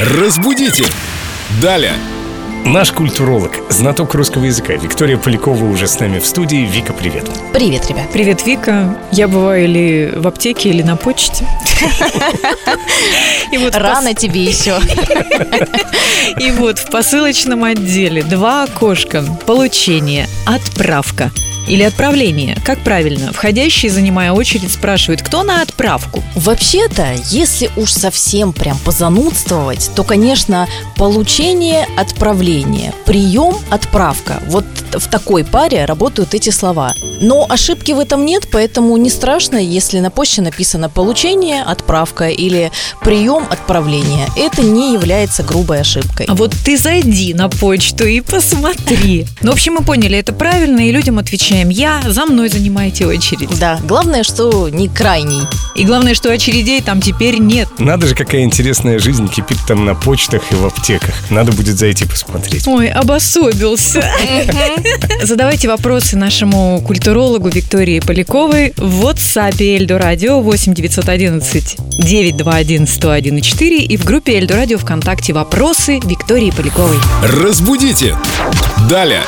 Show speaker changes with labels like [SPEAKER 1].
[SPEAKER 1] Разбудите! Далее!
[SPEAKER 2] Наш культуролог, знаток русского языка Виктория Полякова уже с нами в студии. Вика, привет.
[SPEAKER 3] Привет, ребят.
[SPEAKER 4] Привет, Вика. Я бываю или в аптеке, или на почте.
[SPEAKER 3] И вот Рано тебе еще.
[SPEAKER 4] И вот в посылочном отделе два окошка. Получение, отправка или отправление? Как правильно? Входящий, занимая очередь, спрашивает, кто на отправку?
[SPEAKER 3] Вообще-то, если уж совсем прям позанудствовать, то, конечно, получение, отправление, прием, отправка. Вот в такой паре работают эти слова. Но ошибки в этом нет, поэтому не страшно, если на почте написано получение, отправка или прием, отправление. Это не является грубой ошибкой.
[SPEAKER 4] А вот ты зайди на почту и посмотри. Ну, в общем, мы поняли, это правильно, и людям отвечаем я, за мной занимаете очередь.
[SPEAKER 3] Да, главное, что не крайний.
[SPEAKER 4] И главное, что очередей там теперь нет.
[SPEAKER 2] Надо же, какая интересная жизнь кипит там на почтах и в аптеках. Надо будет зайти посмотреть.
[SPEAKER 4] Ой, обособился. Задавайте вопросы нашему культурологу Виктории Поляковой в WhatsApp Эльдо Радио 8 911 921 101 4 и в группе Эльдо Радио ВКонтакте «Вопросы Виктории Поляковой».
[SPEAKER 1] Разбудите! Далее!